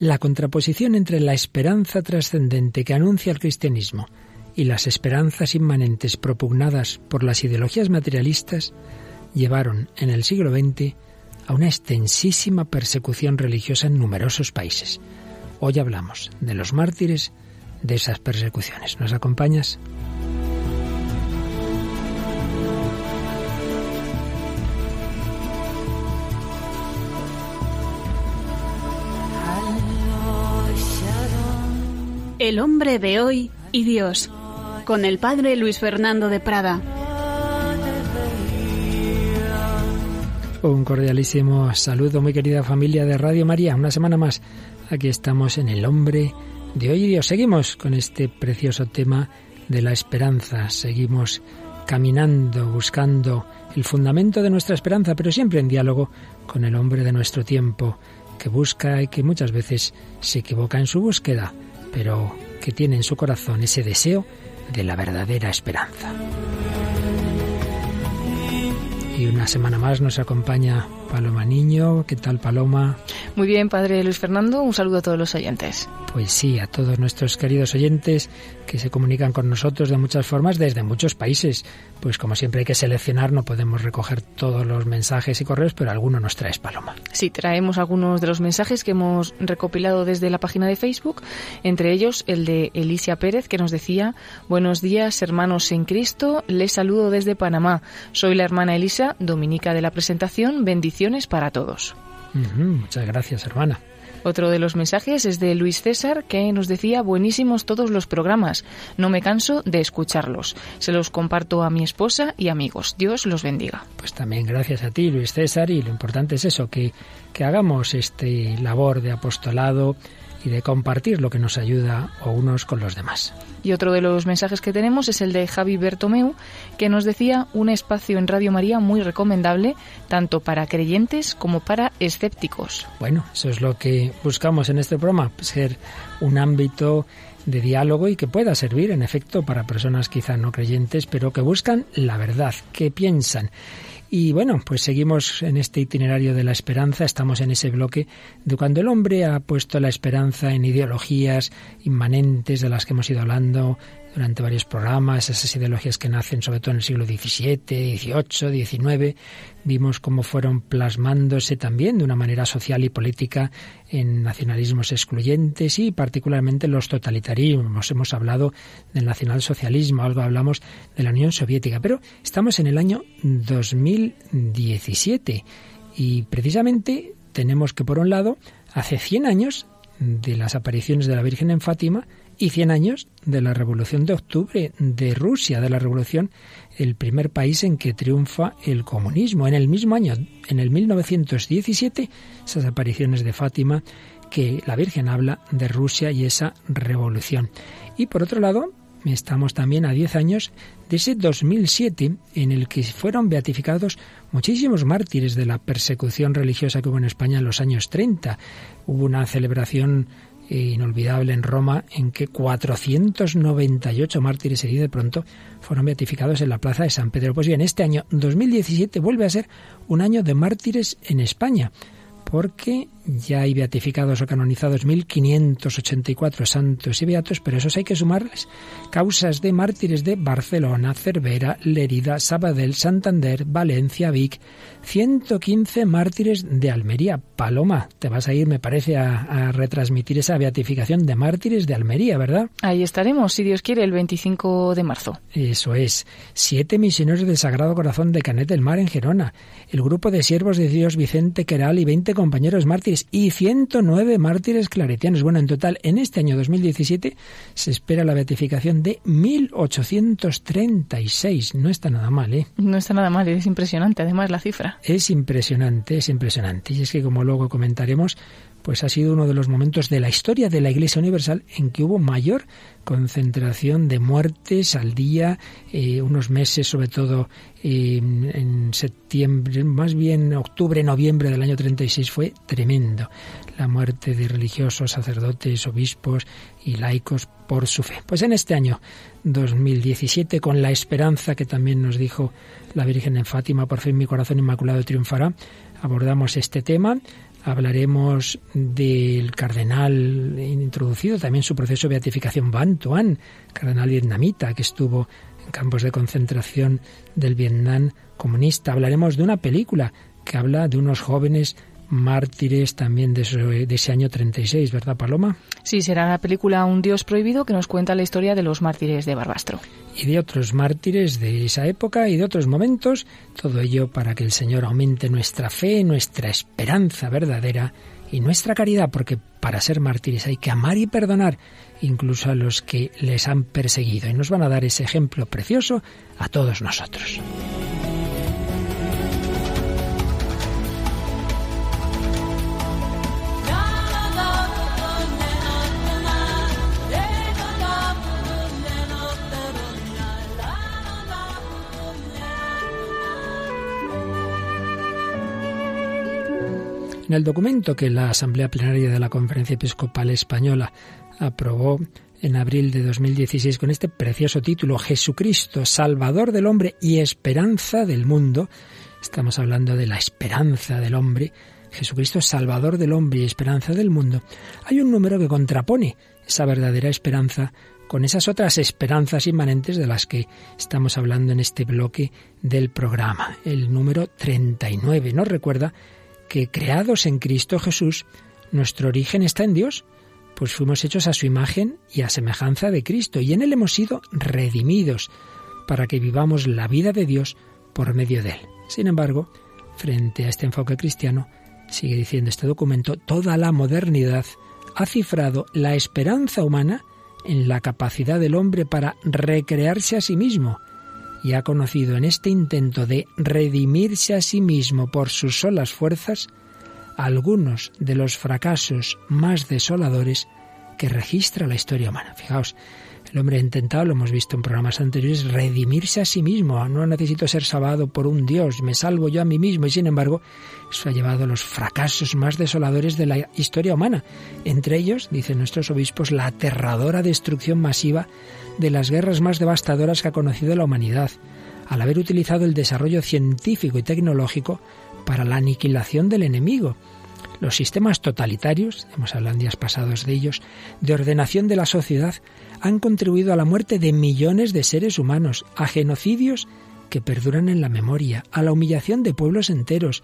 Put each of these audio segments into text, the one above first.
La contraposición entre la esperanza trascendente que anuncia el cristianismo y las esperanzas inmanentes propugnadas por las ideologías materialistas llevaron en el siglo XX a una extensísima persecución religiosa en numerosos países. Hoy hablamos de los mártires de esas persecuciones. ¿Nos acompañas? El hombre de hoy y Dios, con el padre Luis Fernando de Prada. Un cordialísimo saludo, muy querida familia de Radio María. Una semana más, aquí estamos en El hombre de hoy y Dios. Seguimos con este precioso tema de la esperanza. Seguimos caminando, buscando el fundamento de nuestra esperanza, pero siempre en diálogo con el hombre de nuestro tiempo, que busca y que muchas veces se equivoca en su búsqueda pero que tiene en su corazón ese deseo de la verdadera esperanza. Y una semana más nos acompaña Paloma Niño. ¿Qué tal, Paloma? Muy bien, padre Luis Fernando. Un saludo a todos los oyentes. Pues sí, a todos nuestros queridos oyentes que se comunican con nosotros de muchas formas desde muchos países. Pues como siempre hay que seleccionar, no podemos recoger todos los mensajes y correos, pero alguno nos traes, Paloma. Sí, traemos algunos de los mensajes que hemos recopilado desde la página de Facebook, entre ellos el de Elicia Pérez, que nos decía, buenos días, hermanos en Cristo, les saludo desde Panamá. Soy la hermana Elisa, dominica de la presentación, bendiciones para todos. muchas gracias, hermana. Otro de los mensajes es de Luis César, que nos decía buenísimos todos los programas. No me canso de escucharlos. Se los comparto a mi esposa y amigos. Dios los bendiga. Pues también gracias a ti, Luis César, y lo importante es eso, que, que hagamos este labor de apostolado y de compartir lo que nos ayuda o unos con los demás. Y otro de los mensajes que tenemos es el de Javi Bertomeu, que nos decía un espacio en Radio María muy recomendable, tanto para creyentes como para escépticos. Bueno, eso es lo que buscamos en este programa, ser un ámbito de diálogo y que pueda servir, en efecto, para personas quizá no creyentes, pero que buscan la verdad, que piensan. Y bueno, pues seguimos en este itinerario de la esperanza, estamos en ese bloque de cuando el hombre ha puesto la esperanza en ideologías inmanentes de las que hemos ido hablando durante varios programas, esas ideologías que nacen sobre todo en el siglo XVII, XVIII, XIX, vimos cómo fueron plasmándose también de una manera social y política en nacionalismos excluyentes y particularmente los totalitarismos. Hemos hablado del nacionalsocialismo, algo hablamos de la Unión Soviética, pero estamos en el año 2017 y precisamente tenemos que, por un lado, hace 100 años de las apariciones de la Virgen en Fátima y 100 años de la Revolución de Octubre de Rusia, de la Revolución, el primer país en que triunfa el comunismo. En el mismo año, en el 1917, esas apariciones de Fátima, que la Virgen habla de Rusia y esa revolución. Y por otro lado, estamos también a 10 años de ese 2007 en el que fueron beatificados muchísimos mártires de la persecución religiosa que hubo en España en los años 30. Hubo una celebración inolvidable en Roma en que 498 mártires y de pronto fueron beatificados en la plaza de San Pedro. Pues bien, este año 2017 vuelve a ser un año de mártires en España porque ya hay beatificados o canonizados 1584 santos y beatos, pero esos hay que sumarles causas de mártires de Barcelona, Cervera, Lerida, Sabadell, Santander, Valencia, Vic, 115 mártires de Almería. Paloma, te vas a ir, me parece, a, a, retransmitir esa beatificación de mártires de Almería, ¿verdad? Ahí estaremos, si Dios quiere, el 25 de marzo. Eso es. Siete misioneros del Sagrado Corazón de Canet del Mar en Gerona, el grupo de siervos de Dios Vicente Queral y 20 compañeros mártires y 109 mártires claretianos. Bueno, en total, en este año 2017 se espera la beatificación de 1836. No está nada mal, ¿eh? No está nada mal, es impresionante además la cifra. Es impresionante, es impresionante. Y es que, como luego comentaremos, pues ha sido uno de los momentos de la historia de la Iglesia Universal en que hubo mayor concentración de muertes al día, eh, unos meses, sobre todo eh, en septiembre, más bien octubre, noviembre del año 36 fue tremendo. La muerte de religiosos, sacerdotes, obispos y laicos por su fe. Pues en este año 2017, con la esperanza que también nos dijo la Virgen en Fátima, por fin mi corazón inmaculado triunfará, abordamos este tema Hablaremos del cardenal introducido también su proceso de beatificación Van Tuan, cardenal vietnamita que estuvo en campos de concentración del Vietnam comunista. Hablaremos de una película que habla de unos jóvenes mártires también de, ese año 36, ¿verdad, Paloma? Sí, será la película Un Dios Prohibido que nos cuenta la historia de los mártires de Barbastro. Y de otros mártires de esa época y de otros momentos, todo ello para que el Señor aumente nuestra fe, nuestra esperanza verdadera y nuestra caridad, porque para ser mártires hay que amar y perdonar incluso a los que les han perseguido. Y nos van a dar ese ejemplo precioso a todos nosotros. En el documento que la Asamblea Plenaria de la Conferencia Episcopal Española aprobó en abril de 2016 con este precioso título Jesucristo, Salvador del hombre y esperanza del mundo, estamos hablando de la esperanza del hombre, Jesucristo, Salvador del hombre y esperanza del mundo, hay un número que contrapone esa verdadera esperanza con esas otras esperanzas inmanentes de las que estamos hablando en este bloque del programa. El número 39 nos recuerda que creados en Cristo Jesús, nuestro origen está en Dios, pues fuimos hechos a su imagen y a semejanza de Cristo, y en Él hemos sido redimidos para que vivamos la vida de Dios por medio de Él. Sin embargo, frente a este enfoque cristiano, sigue diciendo este documento, toda la modernidad ha cifrado la esperanza humana en la capacidad del hombre para recrearse a sí mismo, y ha conocido en este intento de redimirse a sí mismo por sus solas fuerzas algunos de los fracasos más desoladores que registra la historia humana. Fijaos, el hombre ha intentado, lo hemos visto en programas anteriores, redimirse a sí mismo. No necesito ser salvado por un Dios, me salvo yo a mí mismo. Y sin embargo, eso ha llevado a los fracasos más desoladores de la historia humana. Entre ellos, dicen nuestros obispos, la aterradora destrucción masiva de las guerras más devastadoras que ha conocido la humanidad, al haber utilizado el desarrollo científico y tecnológico para la aniquilación del enemigo. Los sistemas totalitarios, hemos hablado en días pasados de ellos, de ordenación de la sociedad, han contribuido a la muerte de millones de seres humanos, a genocidios que perduran en la memoria, a la humillación de pueblos enteros,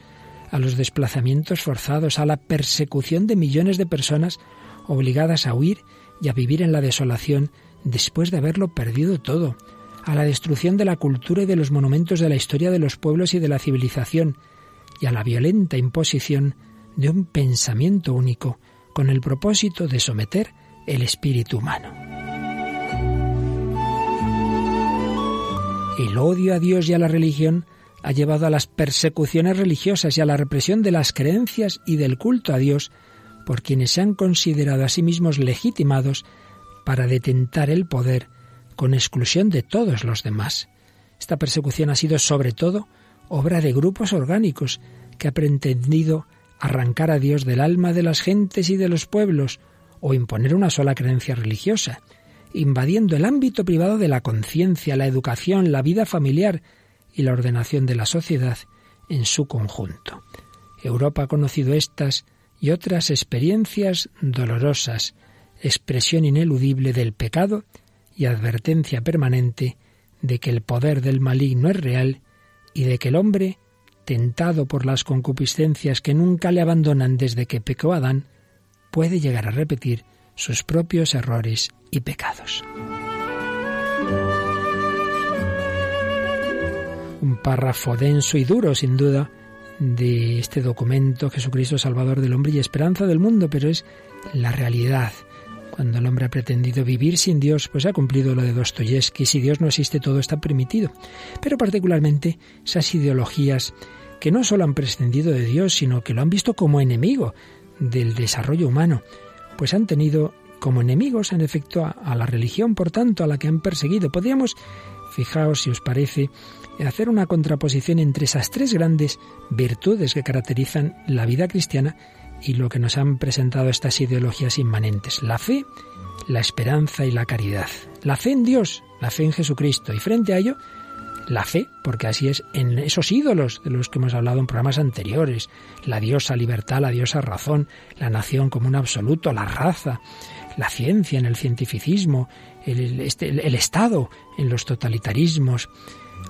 a los desplazamientos forzados, a la persecución de millones de personas obligadas a huir y a vivir en la desolación después de haberlo perdido todo, a la destrucción de la cultura y de los monumentos de la historia de los pueblos y de la civilización, y a la violenta imposición de un pensamiento único con el propósito de someter el espíritu humano. El odio a Dios y a la religión ha llevado a las persecuciones religiosas y a la represión de las creencias y del culto a Dios por quienes se han considerado a sí mismos legitimados para detentar el poder con exclusión de todos los demás. Esta persecución ha sido sobre todo obra de grupos orgánicos que han pretendido arrancar a Dios del alma de las gentes y de los pueblos o imponer una sola creencia religiosa, invadiendo el ámbito privado de la conciencia, la educación, la vida familiar y la ordenación de la sociedad en su conjunto. Europa ha conocido estas y otras experiencias dolorosas, expresión ineludible del pecado y advertencia permanente de que el poder del maligno es real y de que el hombre, tentado por las concupiscencias que nunca le abandonan desde que pecó Adán, puede llegar a repetir sus propios errores y pecados. Un párrafo denso y duro, sin duda, de este documento, Jesucristo Salvador del hombre y esperanza del mundo, pero es la realidad cuando el hombre ha pretendido vivir sin Dios, pues ha cumplido lo de Dostoyevsky, si Dios no existe todo está permitido. Pero particularmente esas ideologías que no solo han prescindido de Dios, sino que lo han visto como enemigo del desarrollo humano, pues han tenido como enemigos, en efecto, a, la religión, por tanto, a la que han perseguido. Podríamos, fijaos si os parece, hacer una contraposición entre esas tres grandes virtudes que caracterizan la vida cristiana y lo que nos han presentado estas ideologías inmanentes. La fe, la esperanza y la caridad. La fe en Dios, la fe en Jesucristo. Y frente a ello, la fe, porque así es en esos ídolos de los que hemos hablado en programas anteriores, la diosa libertad, la diosa razón, la nación como un absoluto, la raza, la ciencia en el cientificismo, el, este, el Estado en los totalitarismos,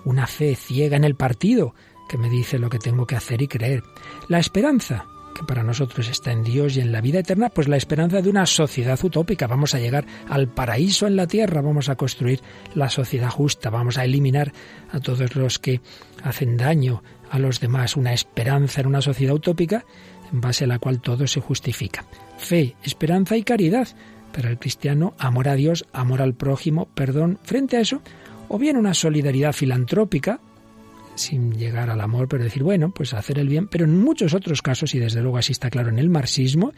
una fe ciega en el partido que me dice lo que tengo que hacer y creer, la esperanza que para nosotros está en Dios y en la vida eterna, pues la esperanza de una sociedad utópica. Vamos a llegar al paraíso en la tierra, vamos a construir la sociedad justa, vamos a eliminar a todos los que hacen daño a los demás. Una esperanza en una sociedad utópica en base a la cual todo se justifica. Fe, esperanza y caridad. Para el cristiano, amor a Dios, amor al prójimo, perdón. Frente a eso, o bien una solidaridad filantrópica, sin llegar al amor, pero decir, bueno, pues hacer el bien, pero en muchos otros casos, y desde luego así está claro en el marxismo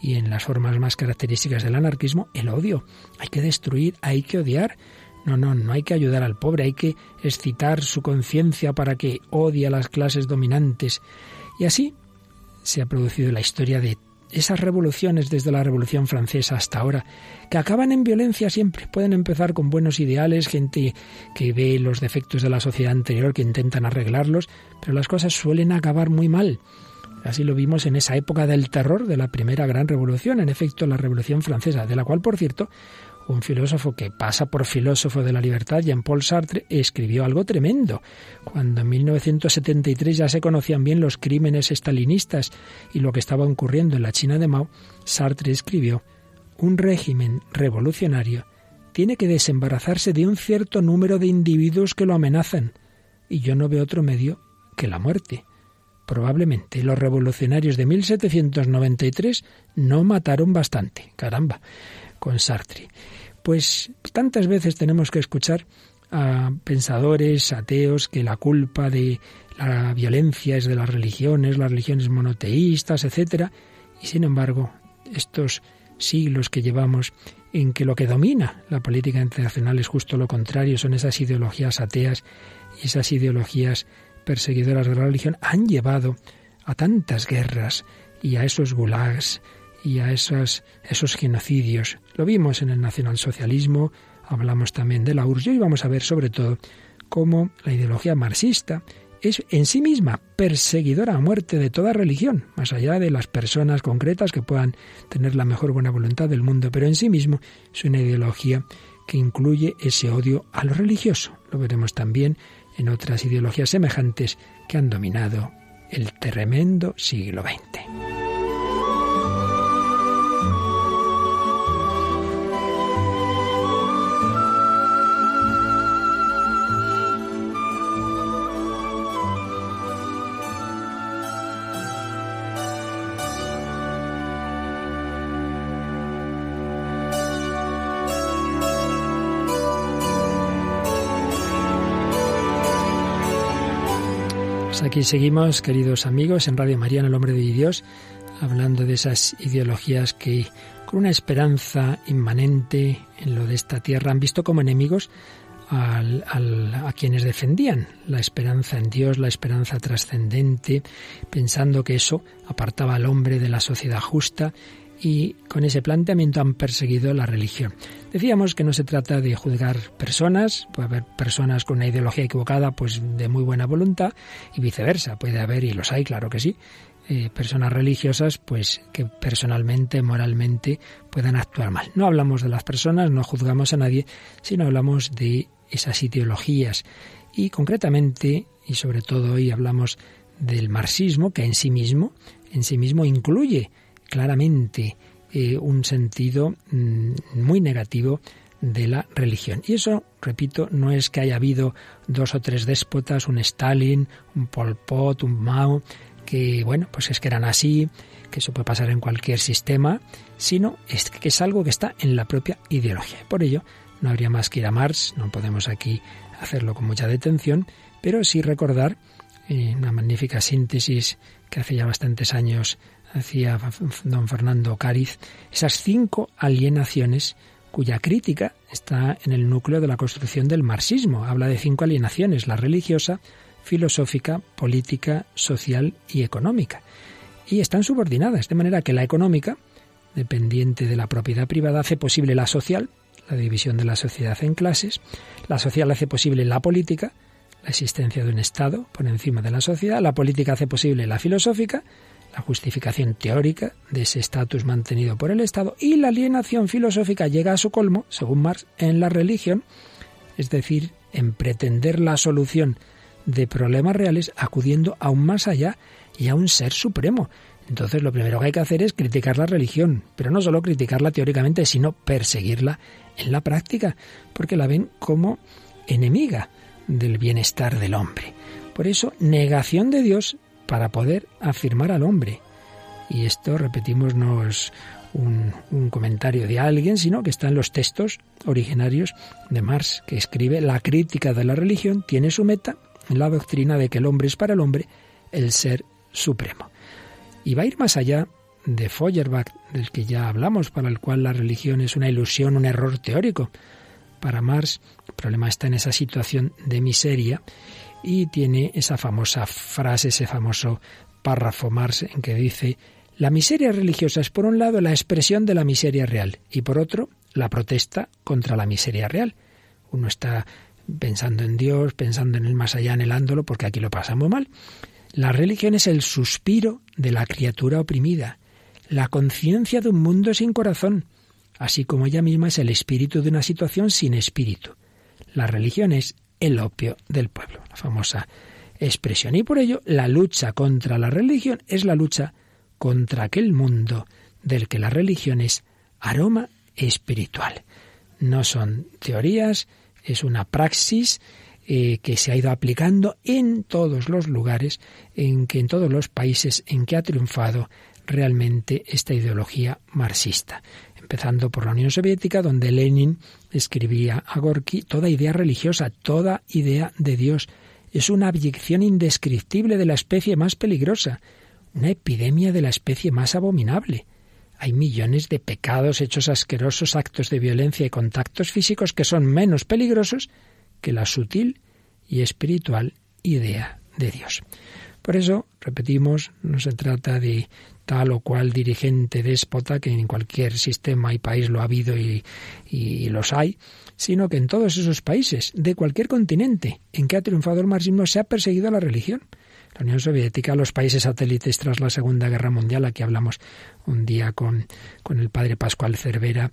y en las formas más características del anarquismo, el odio. Hay que destruir, hay que odiar. No, no, no hay que ayudar al pobre, hay que excitar su conciencia para que odie a las clases dominantes. Y así se ha producido la historia de esas revoluciones desde la Revolución Francesa hasta ahora, que acaban en violencia siempre, pueden empezar con buenos ideales, gente que ve los defectos de la sociedad anterior, que intentan arreglarlos, pero las cosas suelen acabar muy mal. Así lo vimos en esa época del terror de la primera gran revolución, en efecto la Revolución Francesa, de la cual, por cierto, un filósofo que pasa por filósofo de la libertad, Jean-Paul Sartre, escribió algo tremendo. Cuando en 1973 ya se conocían bien los crímenes estalinistas y lo que estaba ocurriendo en la China de Mao, Sartre escribió, un régimen revolucionario tiene que desembarazarse de un cierto número de individuos que lo amenazan, y yo no veo otro medio que la muerte. Probablemente los revolucionarios de 1793 no mataron bastante. Caramba con Sartre. Pues tantas veces tenemos que escuchar a pensadores ateos que la culpa de la violencia es de las religiones, las religiones monoteístas, etcétera, y sin embargo, estos siglos que llevamos en que lo que domina la política internacional es justo lo contrario, son esas ideologías ateas y esas ideologías perseguidoras de la religión, han llevado a tantas guerras y a esos gulags y a esos, esos genocidios. Lo vimos en el nacionalsocialismo, hablamos también de la URSS y hoy vamos a ver sobre todo cómo la ideología marxista es en sí misma perseguidora a muerte de toda religión, más allá de las personas concretas que puedan tener la mejor buena voluntad del mundo, pero en sí mismo es una ideología que incluye ese odio a lo religioso. Lo veremos también en otras ideologías semejantes que han dominado el tremendo siglo XX. Aquí seguimos, queridos amigos, en Radio María, en el Hombre de Dios, hablando de esas ideologías que, con una esperanza inmanente en lo de esta tierra, han visto como enemigos a quienes defendían la esperanza en Dios, la esperanza trascendente, pensando que eso apartaba al hombre de la sociedad justa y con ese planteamiento han perseguido la religión. Decíamos que no se trata de juzgar personas, puede haber personas con una ideología equivocada, pues de muy buena voluntad, y viceversa, puede haber, y los hay, claro que sí, eh, personas religiosas, pues que personalmente, moralmente puedan actuar mal. No hablamos de las personas, no juzgamos a nadie, sino hablamos de esas ideologías. Y concretamente, y sobre todo hoy hablamos del marxismo, que en sí mismo, en sí mismo incluye claramente eh, un sentido mm, muy negativo de la religión. Y eso, repito, no es que haya habido dos o tres déspotas, un Stalin, un Pol Pot, un Mao, que, bueno, pues es que eran así, que eso puede pasar en cualquier sistema, sino es que es algo que está en la propia ideología. Por ello, no habría más que ir a Marx, no podemos aquí hacerlo con mucha detención, pero sí recordar eh, una magnífica síntesis que hace ya bastantes años hacía don Fernando Cáriz, esas cinco alienaciones cuya crítica está en el núcleo de la construcción del marxismo. Habla de cinco alienaciones, la religiosa, filosófica, política, social y económica. Y están subordinadas, de manera que la económica, dependiente de la propiedad privada, hace posible la social, la división de la sociedad en clases, la social hace posible la política, la existencia de un Estado por encima de la sociedad, la política hace posible la filosófica, la justificación teórica de ese estatus mantenido por el Estado y la alienación filosófica llega a su colmo, según Marx, en la religión, es decir, en pretender la solución de problemas reales acudiendo aún más allá y a un ser supremo. Entonces lo primero que hay que hacer es criticar la religión, pero no solo criticarla teóricamente, sino perseguirla en la práctica, porque la ven como enemiga del bienestar del hombre. Por eso, negación de Dios para poder afirmar al hombre. Y esto, repetimos, no es un, comentario de alguien, sino que está en los textos originarios de Marx, que escribe La crítica de la religión tiene su meta en la doctrina de que el hombre es para el hombre el ser supremo. Y va a ir más allá de Feuerbach, del que ya hablamos, para el cual la religión es una ilusión, un error teórico. Para Marx, el problema está en esa situación de miseria y tiene esa famosa frase, ese famoso párrafo Marx en que dice, la miseria religiosa es por un lado la expresión de la miseria real y por otro la protesta contra la miseria real. Uno está pensando en Dios, pensando en el más allá, anhelándolo, porque aquí lo pasamos mal. La religión es el suspiro de la criatura oprimida, la conciencia de un mundo sin corazón, así como ella misma es el espíritu de una situación sin espíritu. La religión es el opio del pueblo, la famosa expresión. Y por ello, la lucha contra la religión es la lucha contra aquel mundo del que la religión es aroma espiritual. No son teorías, es una praxis eh, que se ha ido aplicando en todos los lugares, en que en todos los países en que ha triunfado realmente esta ideología marxista. Empezando por la Unión Soviética, donde Lenin escribía a Gorky, toda idea religiosa, toda idea de Dios es una abyección indescriptible de la especie más peligrosa, una epidemia de la especie más abominable. Hay millones de pecados, hechos asquerosos, actos de violencia y contactos físicos que son menos peligrosos que la sutil y espiritual idea de Dios. Por eso, repetimos, no se trata de tal o cual dirigente déspota, que en cualquier sistema y país lo ha habido y, los hay, sino que en todos esos países, de cualquier continente en que ha triunfado el marxismo, se ha perseguido a la religión. La Unión Soviética, los países satélites tras la Segunda Guerra Mundial, aquí hablamos un día con, con el padre Pascual Cervera,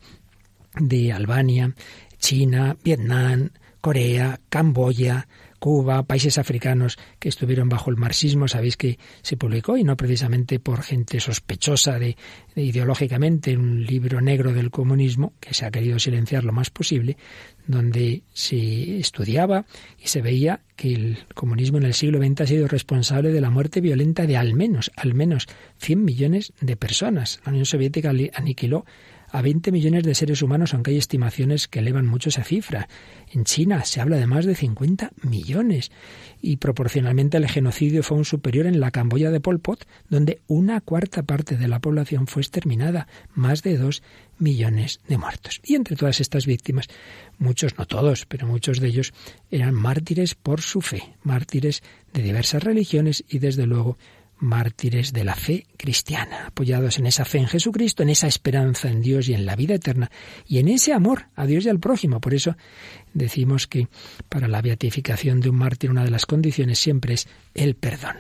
de Albania, China, Vietnam, Corea, Camboya, Cuba, países africanos que estuvieron bajo el marxismo, sabéis que se publicó, y no precisamente por gente sospechosa de, ideológicamente, un libro negro del comunismo, que se ha querido silenciar lo más posible, donde se estudiaba y se veía que el comunismo en el siglo XX ha sido responsable de la muerte violenta de al menos, al menos 100 millones de personas. La Unión Soviética aniquiló a 20 millones de seres humanos, aunque hay estimaciones que elevan mucho esa cifra. En China se habla de más de 50 millones y proporcionalmente el genocidio fue un superior en la Camboya de Pol Pot, donde una cuarta parte de la población fue exterminada, más de dos millones de muertos. Y entre todas estas víctimas, muchos, no todos, pero muchos de ellos eran mártires por su fe, mártires de diversas religiones y desde luego mártires de la fe cristiana, apoyados en esa fe en Jesucristo, en esa esperanza en Dios y en la vida eterna, y en ese amor a Dios y al prójimo. Por eso decimos que para la beatificación de un mártir una de las condiciones siempre es el perdón,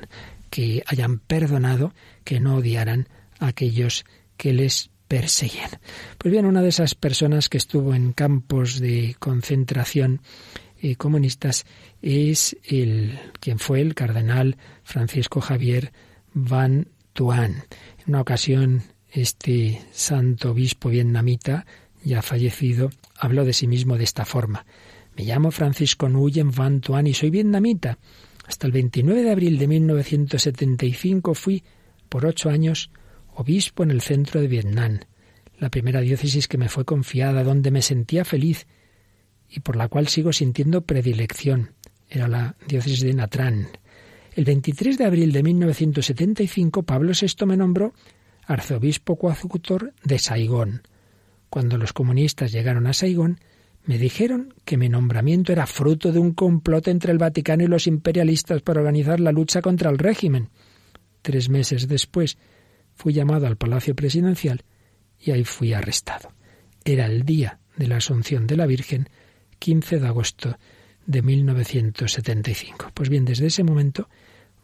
que hayan perdonado, que no odiaran a aquellos que les perseguían. Pues bien, una de esas personas que estuvo en campos de concentración eh, comunistas es el quien fue el cardenal Francisco Javier Van Tuan. En una ocasión, este santo obispo vietnamita, ya fallecido, habló de sí mismo de esta forma. Me llamo Francisco Nguyen Van Tuan y soy vietnamita. Hasta el 29 de abril de 1975 fui, por ocho años, obispo en el centro de Vietnam, la primera diócesis que me fue confiada, donde me sentía feliz y por la cual sigo sintiendo predilección. Era la diócesis de Natrán. El 23 de abril de 1975 Pablo VI me nombró arzobispo coadjutor de Saigón. Cuando los comunistas llegaron a Saigón, me dijeron que mi nombramiento era fruto de un complot entre el Vaticano y los imperialistas para organizar la lucha contra el régimen. Tres meses después fui llamado al Palacio Presidencial y ahí fui arrestado. Era el día de la Asunción de la Virgen, 15 de agosto de 1975. Pues bien, desde ese momento,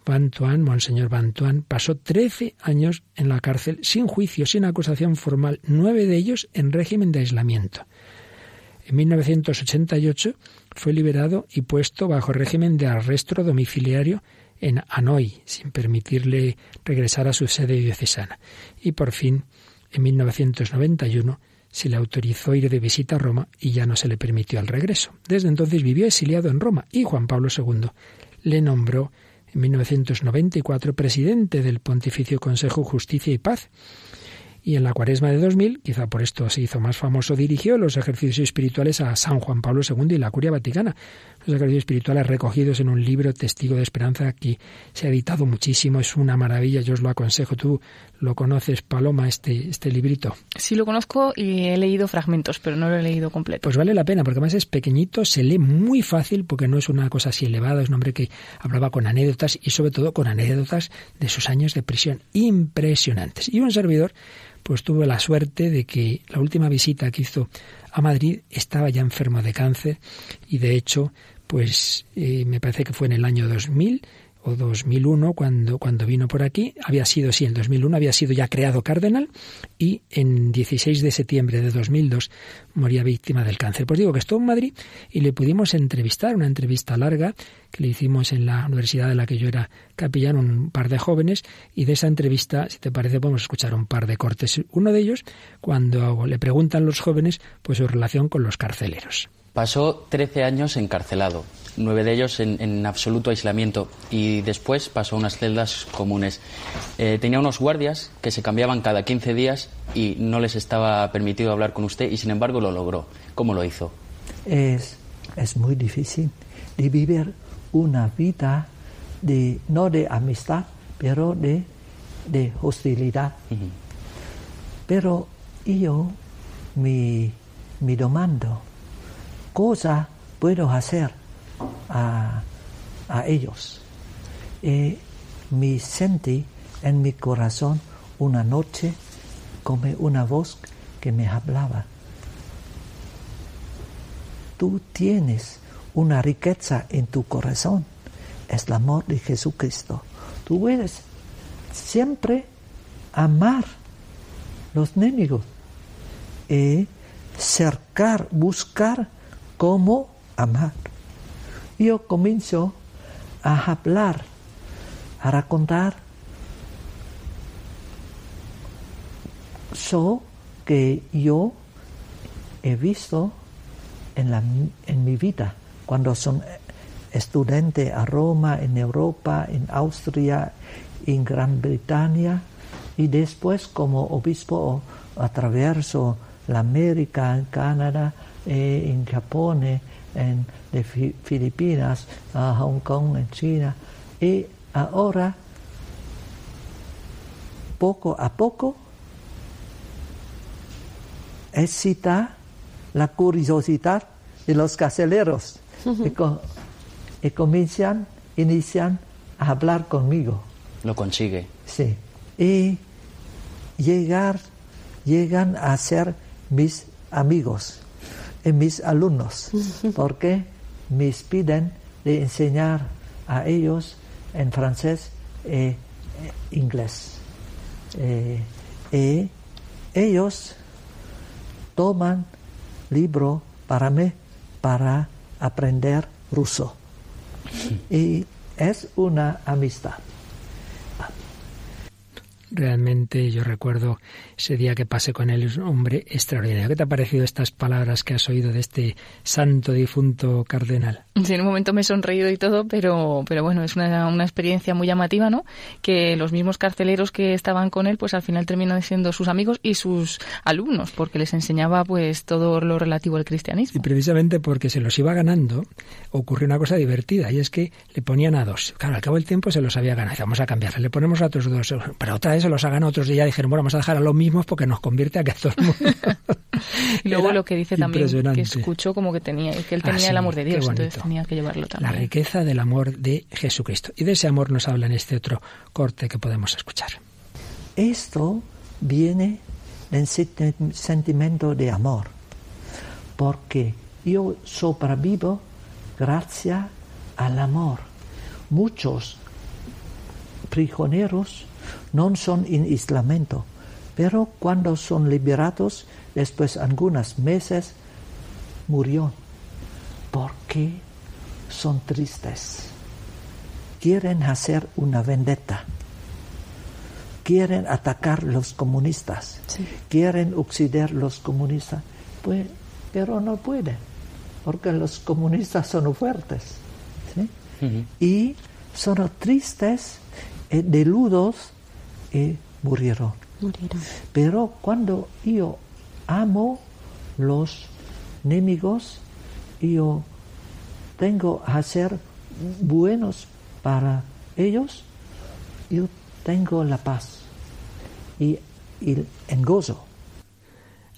Bantuan, Monseñor Bantuan, pasó 13 años en la cárcel sin juicio, sin acusación formal, nueve de ellos en régimen de aislamiento. En 1988 fue liberado y puesto bajo régimen de arresto domiciliario en Hanoi, sin permitirle regresar a su sede diocesana. Y por fin, en 1991, se le autorizó ir de visita a Roma y ya no se le permitió el regreso. Desde entonces vivió exiliado en Roma y Juan Pablo II le nombró en 1994 presidente del Pontificio Consejo Justicia y Paz y en la cuaresma de 2000, quizá por esto se hizo más famoso, dirigió los ejercicios espirituales a San Juan Pablo II y la Curia Vaticana. Los espirituales recogidos en un libro Testigo de Esperanza que se ha editado muchísimo, es una maravilla, yo os lo aconsejo. Tú lo conoces, Paloma, este, este librito. Sí, lo conozco y he leído fragmentos, pero no lo he leído completo. Pues vale la pena, porque además es pequeñito, se lee muy fácil, porque no es una cosa así elevada, es un hombre que hablaba con anécdotas y sobre todo con anécdotas de sus años de prisión impresionantes. Y un servidor pues tuve la suerte de que la última visita que hizo a Madrid estaba ya enfermo de cáncer y de hecho, pues eh, me parece que fue en el año 2000 o 2001 cuando, cuando vino por aquí. Había sido, sí, en 2001 había sido ya creado cardenal y en 16 de septiembre de 2002 moría víctima del cáncer. Pues digo que estuvo en Madrid y le pudimos entrevistar, una entrevista larga que le hicimos en la universidad de la que yo era capellán, un par de jóvenes, y de esa entrevista, si te parece, podemos escuchar un par de cortes. Uno de ellos, cuando le preguntan los jóvenes, pues su relación con los carceleros. Pasó 13 años encarcelado, nueve de ellos en, absoluto aislamiento y después pasó a unas celdas comunes. Eh, tenía unos guardias que se cambiaban cada 15 días y no les estaba permitido hablar con usted y sin embargo lo logró. ¿Cómo lo hizo? Es, es muy difícil de vivir una vida de, no de amistad, pero de, de hostilidad. Pero yo me, me demando cosa puedo hacer a, ellos. Y me sentí en mi corazón una noche como una voz que me hablaba. Tú tienes una riqueza en tu corazón, es el amor de Jesucristo. Tú puedes siempre amar los enemigos y cercar, buscar cómo amar. Yo comienzo a hablar, a racontar so que yo he visto en, la, en mi vida cuando son estudiante a Roma, en Europa, en Austria, en Gran Bretaña y después como obispo atraveso la América, Canadá, eh, en Japón, eh, en de Filipinas, a Hong Kong, en China. Y ahora, poco a poco, excita la curiosidad de los carceleros y, comienzan, inician a hablar conmigo. Lo consigue. Sí. Y llegar, llegan a ser mis amigos en mis alumnos, porque me piden de enseñar a ellos en francés e inglés. Eh, y ellos toman libro para mí para aprender ruso. Y es una amistad. Realmente yo recuerdo ese día que pasé con él, es un hombre extraordinario. ¿Qué te ha parecido estas palabras que has oído de este santo difunto cardenal? Sí, en un momento me he sonreído y todo, pero, pero bueno, es una, una experiencia muy llamativa, ¿no? Que los mismos carceleros que estaban con él, pues al final terminan siendo sus amigos y sus alumnos, porque les enseñaba pues todo lo relativo al cristianismo. Y precisamente porque se los iba ganando, ocurrió una cosa divertida, y es que le ponían a dos. Claro, al cabo del tiempo se los había ganado. Vamos a cambiarle, le ponemos a otros dos. Pero otra vez se los hagan otros y ya dijeron, bueno, vamos a dejar a los mismos porque nos convierte a que todo el mundo. y luego lo que dice también, que escuchó como que tenía, que él ah, tenía el amor de Dios, entonces tenía que llevarlo también. La riqueza del amor de Jesucristo. Y de ese amor nos habla en este otro corte que podemos escuchar. Esto viene del sentimiento de amor, porque yo sobrevivo gracias al amor. Muchos prisioneros no son en aislamiento, pero cuando son liberados, después de algunos meses, murió. Porque son tristes. Quieren hacer una vendetta. Quieren atacar los comunistas. Quieren oxidar los comunistas. Pues, pero no pueden, porque los comunistas son fuertes. Y son tristes, y deludos y murieron. Pero cuando yo amo los enemigos, yo tengo que hacer buenos para ellos, yo tengo la paz y, y en gozo.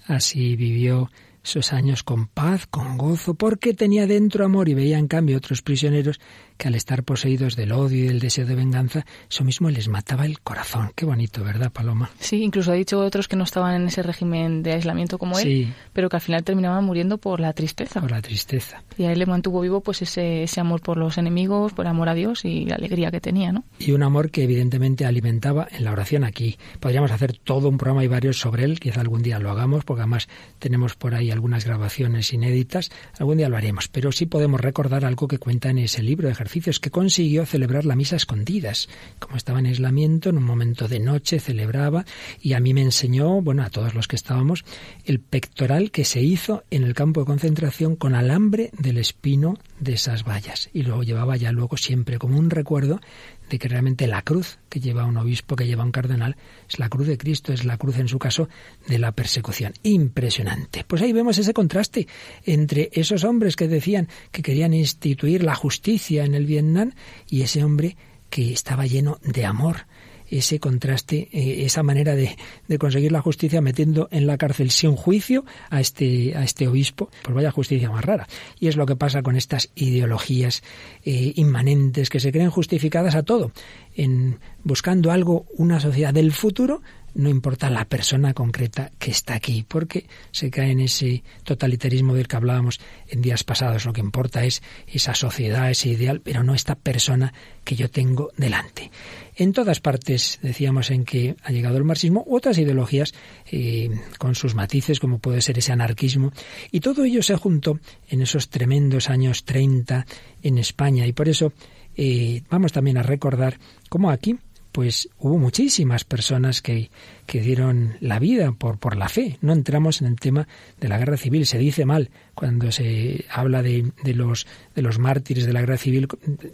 Así vivió esos años con paz, con gozo, porque tenía dentro amor y veía en cambio otros prisioneros que al estar poseídos del odio y del deseo de venganza, eso mismo les mataba el corazón. Qué bonito, ¿verdad, Paloma? Sí, incluso ha dicho otros que no estaban en ese régimen de aislamiento como él, pero que al final terminaban muriendo por la tristeza. Por la tristeza. Y a él le mantuvo vivo pues ese, ese amor por los enemigos, por amor a Dios y la alegría que tenía, ¿no? Y un amor que evidentemente alimentaba en la oración aquí. Podríamos hacer todo un programa y varios sobre él, quizá algún día lo hagamos, porque además tenemos por ahí algunas grabaciones inéditas, algún día lo haremos, pero sí podemos recordar algo que cuenta en ese libro de que consiguió celebrar la misa escondidas. Como estaba en aislamiento, en un momento de noche celebraba y a mí me enseñó, bueno, a todos los que estábamos, el pectoral que se hizo en el campo de concentración con alambre del espino de esas vallas. Y luego llevaba ya luego siempre como un recuerdo de que realmente la cruz que lleva un obispo, que lleva un cardenal, es la cruz de Cristo, es la cruz en su caso de la persecución. Impresionante. Pues ahí vemos ese contraste entre esos hombres que decían que querían instituir la justicia en el Vietnam y ese hombre que estaba lleno de amor ese contraste, eh, esa manera de, conseguir la justicia metiendo en la cárcel sin juicio a este, a este obispo, pues vaya justicia más rara. Y es lo que pasa con estas ideologías eh, inmanentes que se creen justificadas a todo, en buscando algo, una sociedad del futuro, no importa la persona concreta que está aquí, porque se cae en ese totalitarismo del que hablábamos en días pasados. Lo que importa es esa sociedad, ese ideal, pero no esta persona que yo tengo delante. En todas partes decíamos en que ha llegado el marxismo, otras ideologías eh, con sus matices, como puede ser ese anarquismo, y todo ello se juntó en esos tremendos años 30 en España, y por eso eh, vamos también a recordar cómo aquí pues hubo muchísimas personas que, que dieron la vida por, por la fe. No entramos en el tema de la guerra civil. Se dice mal cuando se habla de, de, los, de los mártires de la guerra civil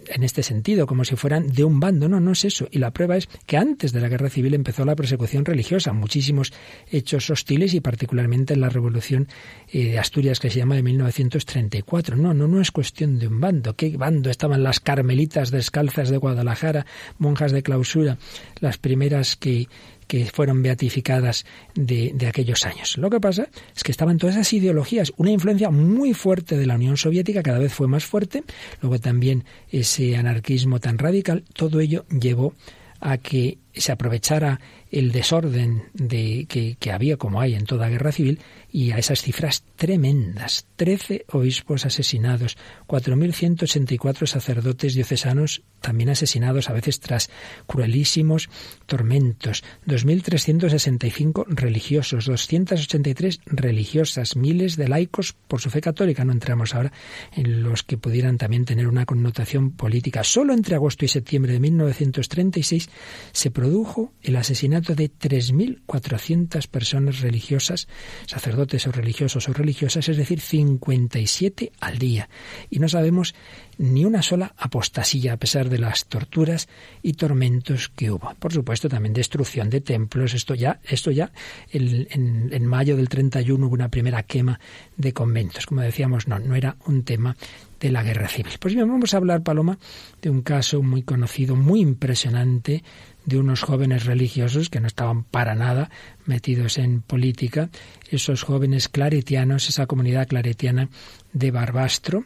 en este sentido, como si fueran de un bando. No, no es eso. Y la prueba es que antes de la guerra civil empezó la persecución religiosa. Muchísimos hechos hostiles y particularmente en la revolución eh, de Asturias que se llama de 1934. No, no, no es cuestión de un bando. ¿Qué bando? Estaban las carmelitas descalzas de Guadalajara, monjas de clausura, las primeras que que fueron beatificadas de, de, aquellos años. Lo que pasa es que estaban todas esas ideologías, una influencia muy fuerte de la Unión Soviética, cada vez fue más fuerte, luego también ese anarquismo tan radical, todo ello llevó a que se aprovechara el desorden de, que, que, había, como hay en toda guerra civil, y a esas cifras tremendas. Trece obispos asesinados, 4.184 sacerdotes diocesanos también asesinados, a veces tras cruelísimos tormentos, 2.365 religiosos, 283 religiosas, miles de laicos por su fe católica. No entramos ahora en los que pudieran también tener una connotación política. Solo entre agosto y septiembre de 1936 se produjo el asesinato de 3.400 personas religiosas, sacerdotes o religiosos o religiosas, es decir, 57 al día. Y no sabemos ni una sola apostasía a pesar de las torturas y tormentos que hubo. Por supuesto, también destrucción de templos. Esto ya, esto ya en, en, mayo del 31 hubo una primera quema de conventos. Como decíamos, no, no era un tema de la guerra civil. Pues bien, vamos a hablar, Paloma, de un caso muy conocido, muy impresionante, de unos jóvenes religiosos que no estaban para nada metidos en política, esos jóvenes claretianos, esa comunidad claretiana de Barbastro,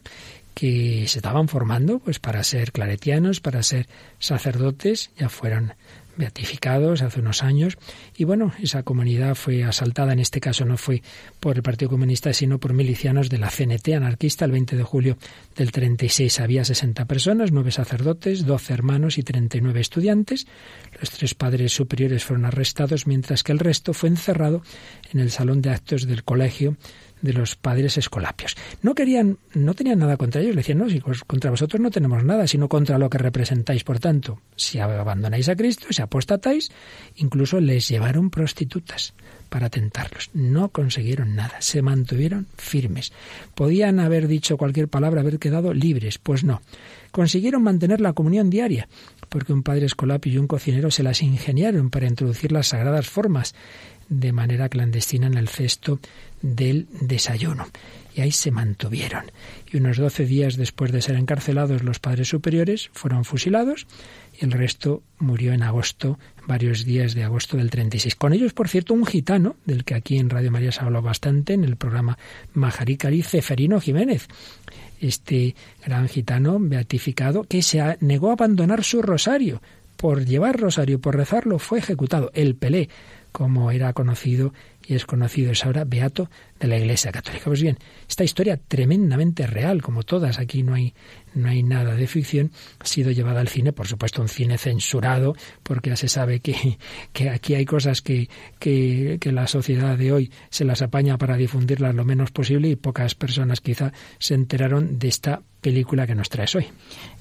que se estaban formando pues para ser claretianos, para ser sacerdotes, ya fueron beatificados hace unos años. Y bueno, esa comunidad fue asaltada, en este caso no fue por el Partido Comunista, sino por milicianos de la CNT anarquista. El 20 de julio del 36 había 60 personas, nueve sacerdotes, 12 hermanos y 39 estudiantes. Los tres padres superiores fueron arrestados, mientras que el resto fue encerrado en el salón de actos del colegio de los padres escolapios. No querían, no tenían nada contra ellos, le decían, no, si contra vosotros no tenemos nada, sino contra lo que representáis. Por tanto, si abandonáis a Cristo, si apostatáis, incluso les llevaron prostitutas para tentarlos. No consiguieron nada, se mantuvieron firmes. Podían haber dicho cualquier palabra, haber quedado libres, pues no. Consiguieron mantener la comunión diaria, porque un padre escolapio y un cocinero se las ingeniaron para introducir las sagradas formas de manera clandestina en el cesto del desayuno. Y ahí se mantuvieron. Y unos doce días después de ser encarcelados los padres superiores fueron fusilados y el resto murió en agosto, varios días de agosto del 36. Con ellos, por cierto, un gitano, del que aquí en Radio María se habló bastante en el programa Majaricari, Ceferino Jiménez. Este gran gitano beatificado que se negó a abandonar su rosario. Por llevar rosario, por rezarlo, fue ejecutado. El Pelé, como era conocido y es conocido es ahora beato de la Iglesia Católica. Pues bien, esta historia tremendamente real, como todas, aquí no hay, no hay nada de ficción, ha sido llevada al cine, por supuesto un cine censurado, porque ya se sabe que, que aquí hay cosas que, que, que la sociedad de hoy se las apaña para difundirlas lo menos posible y pocas personas quizá se enteraron de esta película que nos traes hoy.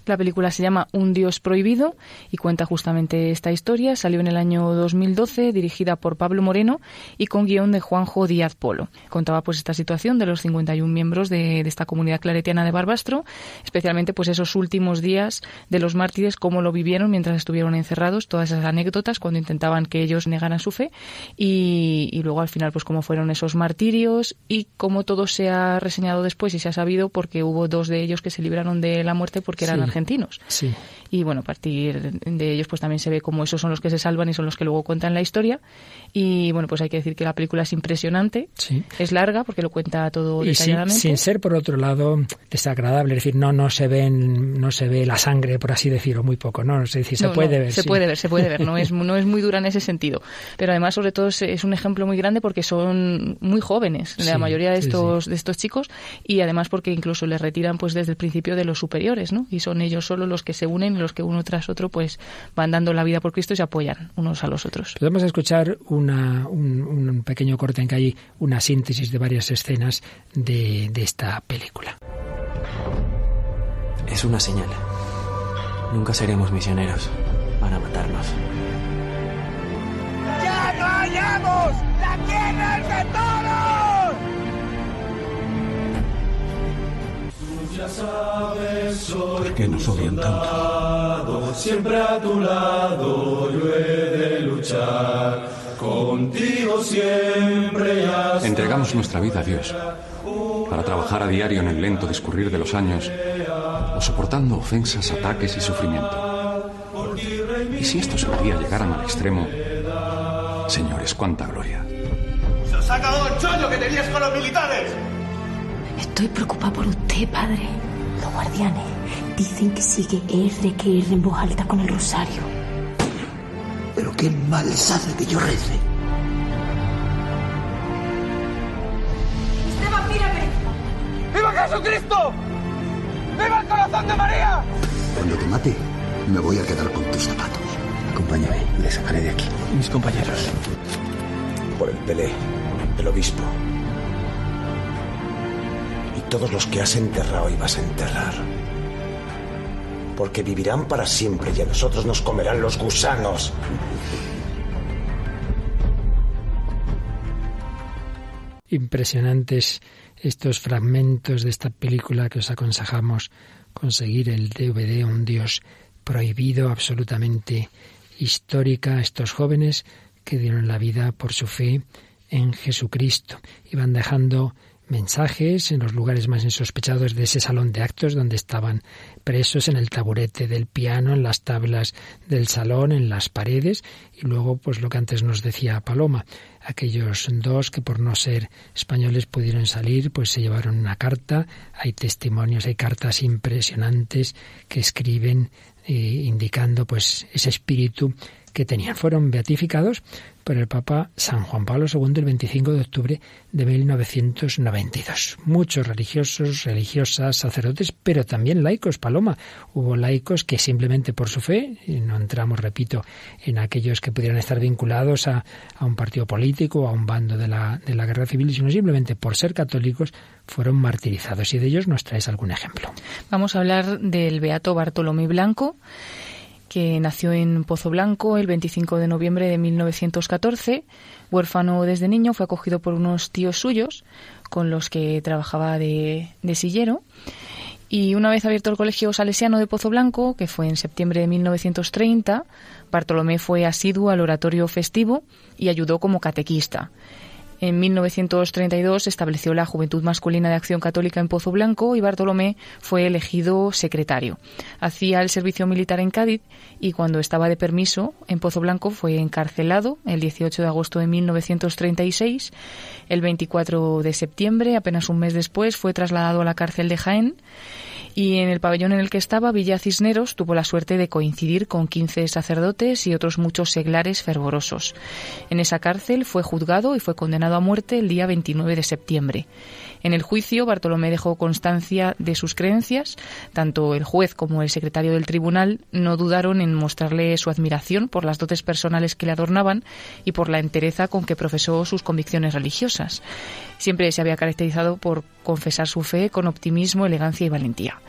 La película se llama Un Dios Prohibido y cuenta justamente esta historia. Salió en el año 2012, dirigida por Pablo Moreno y con guion de Juanjo Díaz Polo. Contaba pues esta situación de los 51 miembros de, esta comunidad claretiana de Barbastro, especialmente pues esos últimos días de los mártires, cómo lo vivieron mientras estuvieron encerrados, todas esas anécdotas cuando intentaban que ellos negaran su fe y, y luego al final pues cómo fueron esos martirios y cómo todo se ha reseñado después y se ha sabido porque hubo dos de ellos que se libraron de la muerte porque eran argentinos argentinos. Sí. Y bueno, a partir de ellos pues también se ve cómo esos son los que se salvan y son los que luego cuentan la historia. Y bueno, pues hay que decir que la película es impresionante. Sí. Es larga porque lo cuenta todo y detalladamente. Sin, sin, ser por otro lado desagradable, es decir, no no se ven no se ve la sangre por así decirlo, muy poco, no, es decir, se no, puede no, ver. Se sí. puede ver, se puede ver, no es no es muy dura en ese sentido, pero además sobre todo es, es un ejemplo muy grande porque son muy jóvenes, la mayoría de estos de estos chicos y además porque incluso les retiran pues desde el principio de los superiores, ¿no? Y son ellos solo los que se unen los que uno tras otro pues van dando la vida por Cristo y se apoyan unos a los otros. Podemos escuchar una, un, un pequeño corte en que hay una síntesis de varias escenas de, de esta película. Es una señal. Nunca seremos misioneros. Van a matarnos. ¡Ya no hallamos! ¡La tierra es de todos! ¿Por qué nos odian tanto? Siempre a tu lado yo he de luchar. Contigo siempre Entregamos nuestra vida a Dios para trabajar a diario en el lento discurrir de los años o soportando ofensas, ataques y sufrimiento. Y si estos un día llegaran al extremo, señores, cuánta gloria. ¡Se os ha acabado el chollo que tenías con los militares! Estoy preocupada por usted, padre. Los guardianes dicen que sigue R que R en voz alta con el rosario. Pero qué mal les hace que yo rece. ¡Esteban, mírame! ¡Viva Jesucristo! ¡Viva el corazón de María! Cuando te mate, me voy a quedar con tus zapatos. Acompáñame, le sacaré de aquí. Mis compañeros. Por el Pelé, el obispo. Y todos los que has enterrado y vas a enterrar. Porque vivirán para siempre y a nosotros nos comerán los gusanos. Impresionantes estos fragmentos de esta película que os aconsejamos conseguir el DVD Un Dios prohibido, absolutamente histórica. Estos jóvenes que dieron la vida por su fe en Jesucristo. Iban dejando mensajes en los lugares más insospechados de ese salón de actos donde estaban presos en el taburete del piano, en las tablas del salón, en las paredes y luego pues lo que antes nos decía Paloma, aquellos dos que por no ser españoles pudieron salir, pues se llevaron una carta, hay testimonios, hay cartas impresionantes que escriben eh, indicando pues ese espíritu que tenían. Fueron beatificados por el Papa San Juan Pablo II el 25 de octubre de 1992. Muchos religiosos, religiosas, sacerdotes, pero también laicos, Paloma. Hubo laicos que simplemente por su fe, y no entramos, repito, en aquellos que pudieran estar vinculados a, a un partido político a un bando de la, de la guerra civil, sino simplemente por ser católicos, fueron martirizados. Y de ellos nos traes algún ejemplo. Vamos a hablar del Beato Bartolomé Blanco que nació en Pozo Blanco el 25 de noviembre de 1914. Huérfano desde niño, fue acogido por unos tíos suyos con los que trabajaba de, de sillero. Y una vez abierto el colegio salesiano de Pozo Blanco, que fue en septiembre de 1930, Bartolomé fue asiduo al oratorio festivo y ayudó como catequista. En 1932 estableció la Juventud Masculina de Acción Católica en Pozo Blanco y Bartolomé fue elegido secretario. Hacía el servicio militar en Cádiz y cuando estaba de permiso en Pozo Blanco fue encarcelado el 18 de agosto de 1936. El 24 de septiembre, apenas un mes después, fue trasladado a la cárcel de Jaén y en el pabellón en el que estaba, Villa Cisneros, tuvo la suerte de coincidir con 15 sacerdotes y otros muchos seglares fervorosos. En esa cárcel fue juzgado y fue condenado a muerte el día 29 de septiembre. En el juicio, Bartolomé dejó constancia de sus creencias. Tanto el juez como el secretario del tribunal no dudaron en mostrarle su admiración por las dotes personales que le adornaban y por la entereza con que profesó sus convicciones religiosas. Siempre se había caracterizado por confesar su fe con optimismo, elegancia y valentía.